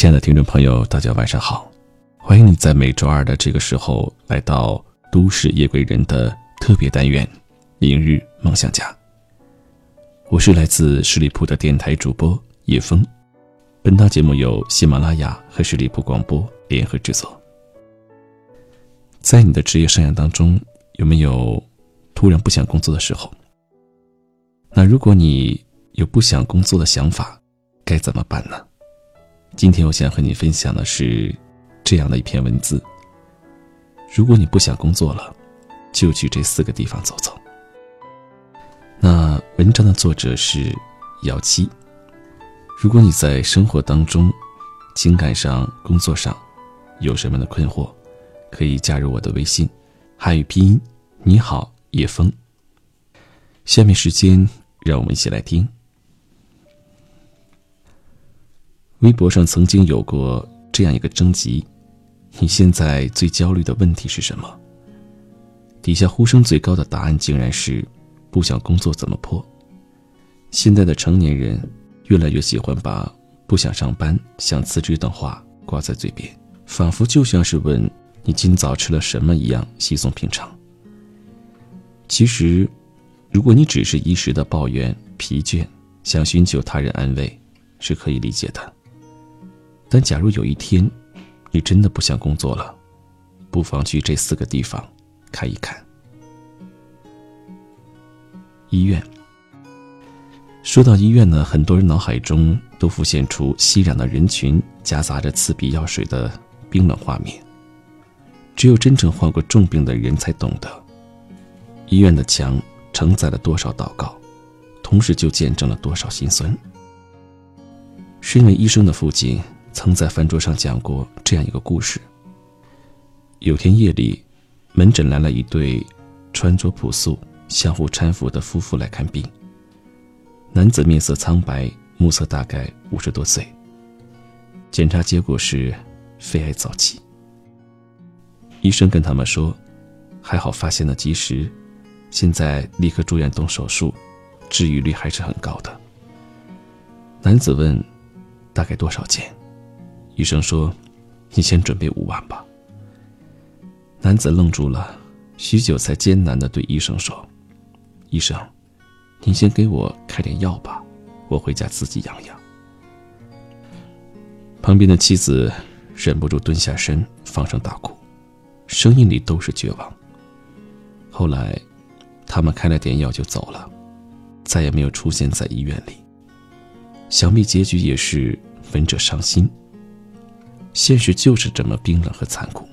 亲爱的听众朋友，大家晚上好！欢迎你在每周二的这个时候来到《都市夜归人》的特别单元《明日梦想家》。我是来自十里铺的电台主播叶枫。本档节目由喜马拉雅和十里铺广播联合制作。在你的职业生涯当中，有没有突然不想工作的时候？那如果你有不想工作的想法，该怎么办呢？今天我想和你分享的是这样的一篇文字。如果你不想工作了，就去这四个地方走走。那文章的作者是姚七。如果你在生活当中、情感上、工作上有什么的困惑，可以加入我的微信，汉语拼音你好叶枫。下面时间，让我们一起来听。微博上曾经有过这样一个征集：你现在最焦虑的问题是什么？底下呼声最高的答案竟然是不想工作怎么破。现在的成年人越来越喜欢把不想上班、想辞职等话挂在嘴边，仿佛就像是问你今早吃了什么一样稀松平常。其实，如果你只是一时的抱怨、疲倦，想寻求他人安慰，是可以理解的。但假如有一天，你真的不想工作了，不妨去这四个地方看一看。医院。说到医院呢，很多人脑海中都浮现出熙攘的人群，夹杂着刺鼻药水的冰冷画面。只有真正患过重病的人才懂得，医院的墙承载了多少祷告，同时就见证了多少心酸。身为医生的父亲。曾在饭桌上讲过这样一个故事。有天夜里，门诊来了一对穿着朴素、相互搀扶的夫妇来看病。男子面色苍白，目测大概五十多岁。检查结果是肺癌早期。医生跟他们说：“还好发现的及时，现在立刻住院动手术，治愈率还是很高的。”男子问：“大概多少钱？”医生说：“你先准备五万吧。”男子愣住了，许久才艰难的对医生说：“医生，您先给我开点药吧，我回家自己养养。”旁边的妻子忍不住蹲下身，放声大哭，声音里都是绝望。后来，他们开了点药就走了，再也没有出现在医院里。想必结局也是闻者伤心。现实就是这么冰冷和残酷。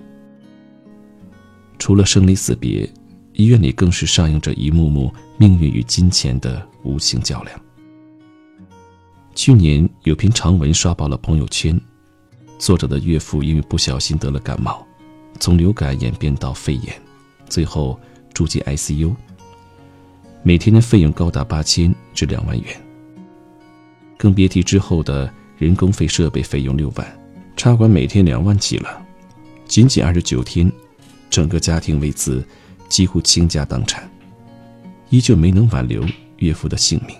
除了生离死别，医院里更是上映着一幕幕命运与金钱的无情较量。去年有篇长文刷爆了朋友圈，作者的岳父因为不小心得了感冒，从流感演变到肺炎，最后住进 ICU，每天的费用高达八千至两万元，更别提之后的人工费、设备费用六万。插管每天两万起了，仅仅二十九天，整个家庭为此几乎倾家荡产，依旧没能挽留岳父的性命。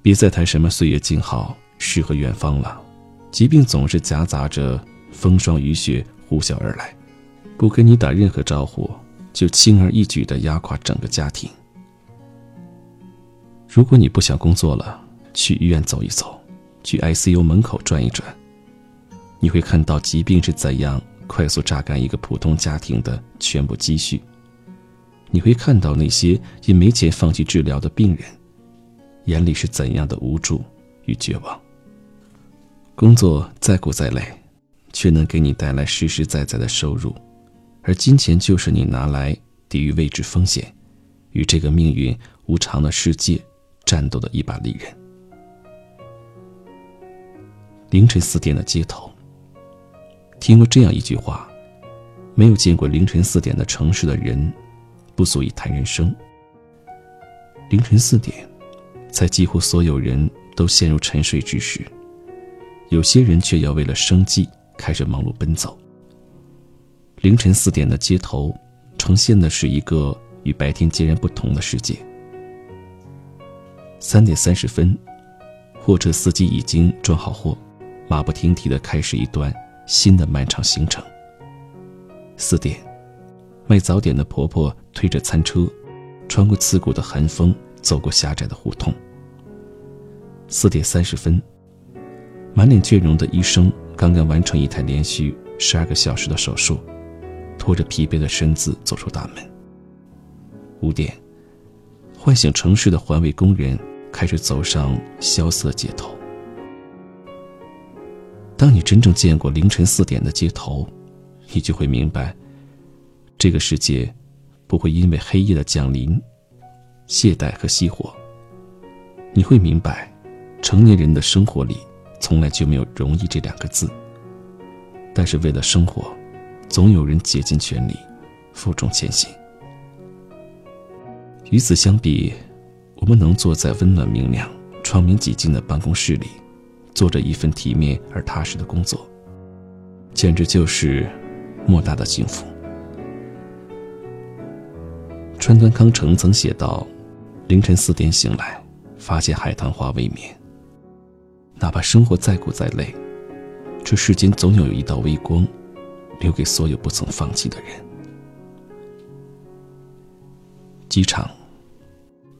别再谈什么岁月静好、诗和远方了，疾病总是夹杂着风霜雨雪呼啸而来，不跟你打任何招呼，就轻而易举地压垮整个家庭。如果你不想工作了，去医院走一走。去 ICU 门口转一转，你会看到疾病是怎样快速榨干一个普通家庭的全部积蓄。你会看到那些因没钱放弃治疗的病人，眼里是怎样的无助与绝望。工作再苦再累，却能给你带来实实在在的收入，而金钱就是你拿来抵御未知风险，与这个命运无常的世界战斗的一把利刃。凌晨四点的街头。听过这样一句话：没有见过凌晨四点的城市的人，不足以谈人生。凌晨四点，在几乎所有人都陷入沉睡之时，有些人却要为了生计开始忙碌奔走。凌晨四点的街头，呈现的是一个与白天截然不同的世界。三点三十分。货车司机已经装好货，马不停蹄地开始一段新的漫长行程。四点，卖早点的婆婆推着餐车，穿过刺骨的寒风，走过狭窄的胡同。四点三十分，满脸倦容的医生刚刚完成一台连续十二个小时的手术，拖着疲惫的身子走出大门。五点，唤醒城市的环卫工人开始走上萧瑟街头。当你真正见过凌晨四点的街头，你就会明白，这个世界不会因为黑夜的降临懈怠和熄火。你会明白。成年人的生活里，从来就没有容易这两个字。但是为了生活，总有人竭尽全力，负重前行。与此相比，我们能坐在温暖明亮、窗明几净的办公室里，做着一份体面而踏实的工作，简直就是莫大的幸福。川端康成曾写道：“凌晨四点醒来，发现海棠花未眠。”哪怕生活再苦再累，这世间总有一道微光，留给所有不曾放弃的人。机场，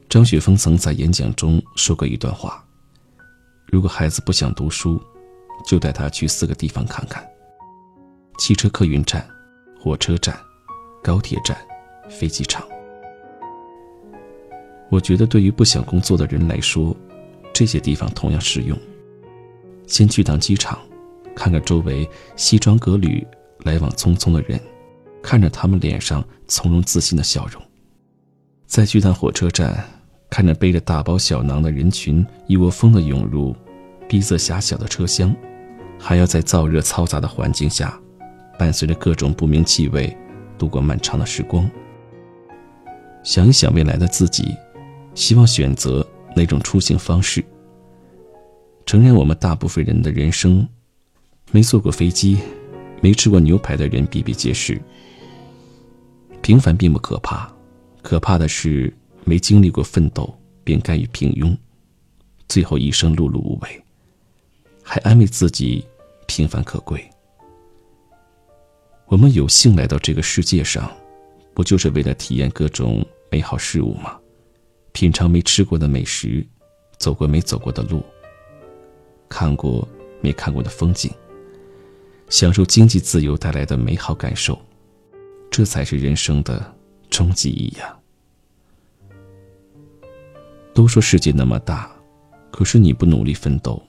张雪峰曾在演讲中说过一段话：如果孩子不想读书，就带他去四个地方看看：汽车客运站、火车站、高铁站、飞机场。我觉得，对于不想工作的人来说，这些地方同样适用。先去趟机场，看看周围西装革履、来往匆匆的人，看着他们脸上从容自信的笑容；再去趟火车站，看着背着大包小囊的人群一窝蜂的涌入逼仄狭小的车厢，还要在燥热嘈杂的环境下，伴随着各种不明气味，度过漫长的时光。想一想未来的自己，希望选择哪种出行方式？承认我们大部分人的人生，没坐过飞机、没吃过牛排的人比比皆是。平凡并不可怕，可怕的是没经历过奋斗便甘于平庸，最后一生碌碌无为，还安慰自己平凡可贵。我们有幸来到这个世界上，不就是为了体验各种美好事物吗？品尝没吃过的美食，走过没走过的路。看过没看过的风景，享受经济自由带来的美好感受，这才是人生的终极意义啊！都说世界那么大，可是你不努力奋斗，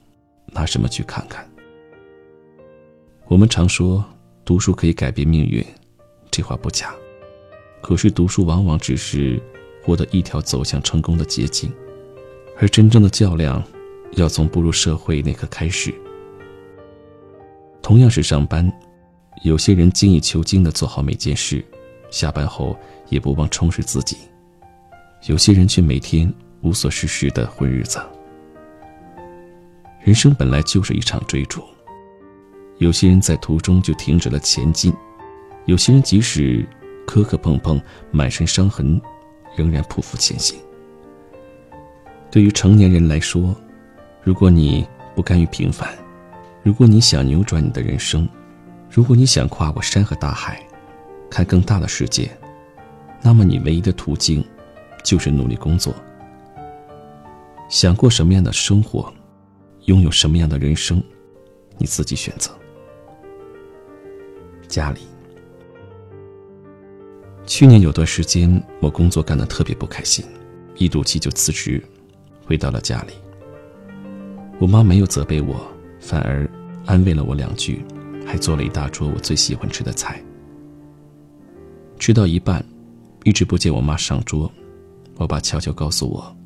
拿什么去看看？我们常说读书可以改变命运，这话不假，可是读书往往只是获得一条走向成功的捷径，而真正的较量。要从步入社会那刻开始。同样是上班，有些人精益求精的做好每件事，下班后也不忘充实自己；有些人却每天无所事事的混日子。人生本来就是一场追逐，有些人在途中就停止了前进，有些人即使磕磕碰碰、满身伤痕，仍然匍匐前行。对于成年人来说，如果你不甘于平凡，如果你想扭转你的人生，如果你想跨过山和大海，看更大的世界，那么你唯一的途径就是努力工作。想过什么样的生活，拥有什么样的人生，你自己选择。家里，去年有段时间我工作干得特别不开心，一赌气就辞职，回到了家里。我妈没有责备我，反而安慰了我两句，还做了一大桌我最喜欢吃的菜。吃到一半，一直不见我妈上桌，我爸悄悄告诉我：“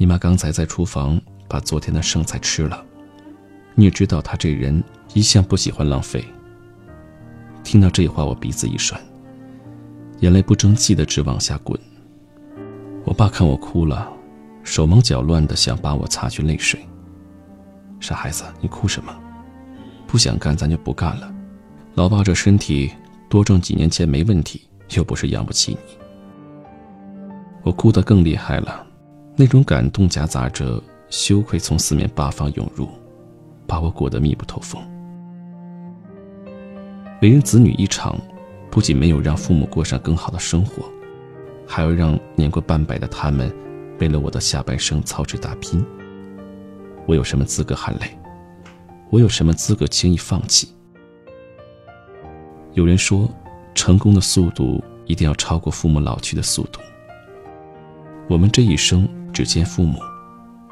你妈刚才在厨房把昨天的剩菜吃了。”你也知道她这人一向不喜欢浪费。听到这话，我鼻子一酸，眼泪不争气的直往下滚。我爸看我哭了，手忙脚乱的想把我擦去泪水。傻孩子，你哭什么？不想干，咱就不干了。老爸这身体，多挣几年钱没问题，又不是养不起你。我哭得更厉害了，那种感动夹杂着羞愧从四面八方涌入，把我裹得密不透风。为人子女一场，不仅没有让父母过上更好的生活，还要让年过半百的他们为了我的下半生操持打拼。我有什么资格喊累？我有什么资格轻易放弃？有人说，成功的速度一定要超过父母老去的速度。我们这一生只见父母，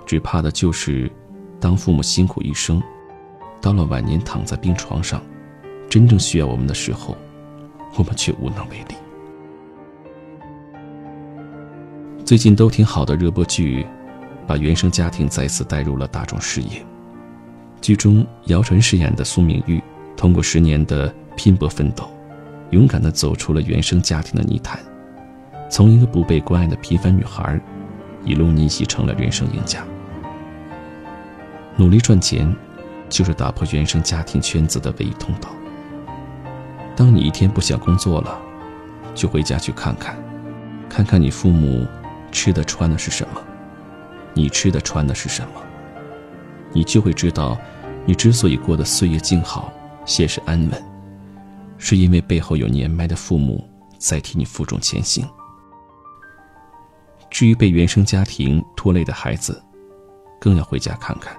只怕的就是，当父母辛苦一生，到了晚年躺在病床上，真正需要我们的时候，我们却无能为力。最近都挺好的热播剧，把原生家庭再次带入了大众视野。剧中，姚晨饰演的苏明玉，通过十年的拼搏奋斗，勇敢地走出了原生家庭的泥潭，从一个不被关爱的平凡女孩，一路逆袭成了人生赢家。努力赚钱，就是打破原生家庭圈子的唯一通道。当你一天不想工作了，就回家去看看，看看你父母吃的穿的是什么，你吃的穿的是什么。你就会知道，你之所以过得岁月静好、现实安稳，是因为背后有年迈的父母在替你负重前行。至于被原生家庭拖累的孩子，更要回家看看，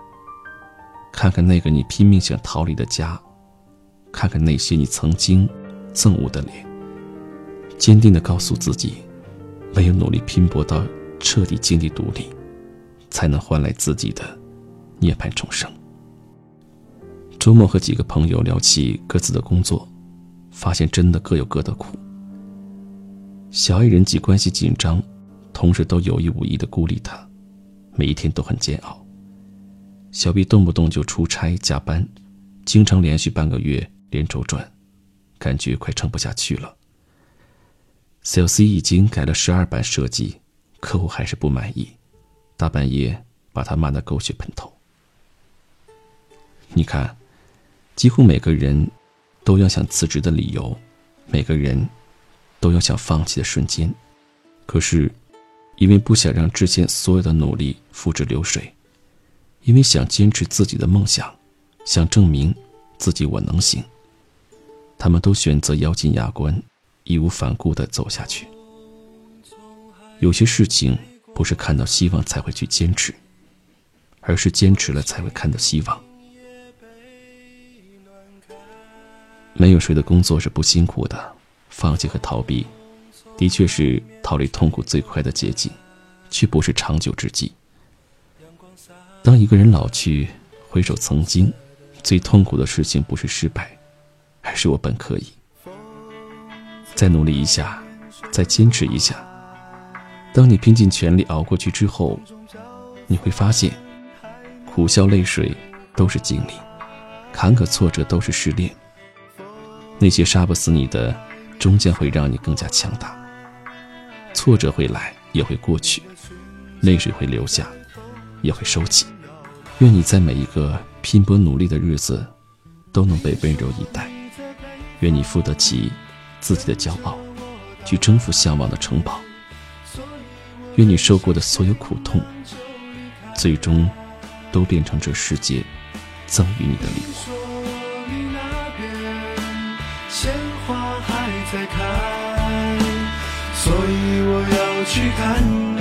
看看那个你拼命想逃离的家，看看那些你曾经憎恶的脸，坚定地告诉自己，唯有努力拼搏到彻底经济独立，才能换来自己的。涅槃重生。周末和几个朋友聊起各自的工作，发现真的各有各的苦。小 A 人际关系紧张，同事都有意无意的孤立他，每一天都很煎熬。小 B 动不动就出差加班，经常连续半个月连轴转，感觉快撑不下去了。小 C 已经改了十二版设计，客户还是不满意，大半夜把他骂得狗血喷头。你看，几乎每个人都有想辞职的理由，每个人都有想放弃的瞬间。可是，因为不想让之前所有的努力付之流水，因为想坚持自己的梦想，想证明自己我能行，他们都选择咬紧牙关，义无反顾地走下去。有些事情不是看到希望才会去坚持，而是坚持了才会看到希望。没有谁的工作是不辛苦的，放弃和逃避，的确是逃离痛苦最快的捷径，却不是长久之计。当一个人老去，回首曾经，最痛苦的事情不是失败，而是我本可以。再努力一下，再坚持一下。当你拼尽全力熬过去之后，你会发现，苦笑泪水都是经历，坎坷挫折都是试炼。那些杀不死你的，终将会让你更加强大。挫折会来，也会过去；泪水会流下，也会收起。愿你在每一个拼搏努力的日子，都能被温柔以待。愿你负得起自己的骄傲，去征服向往的城堡。愿你受过的所有苦痛，最终都变成这世界赠予你的礼物。所以我要去看。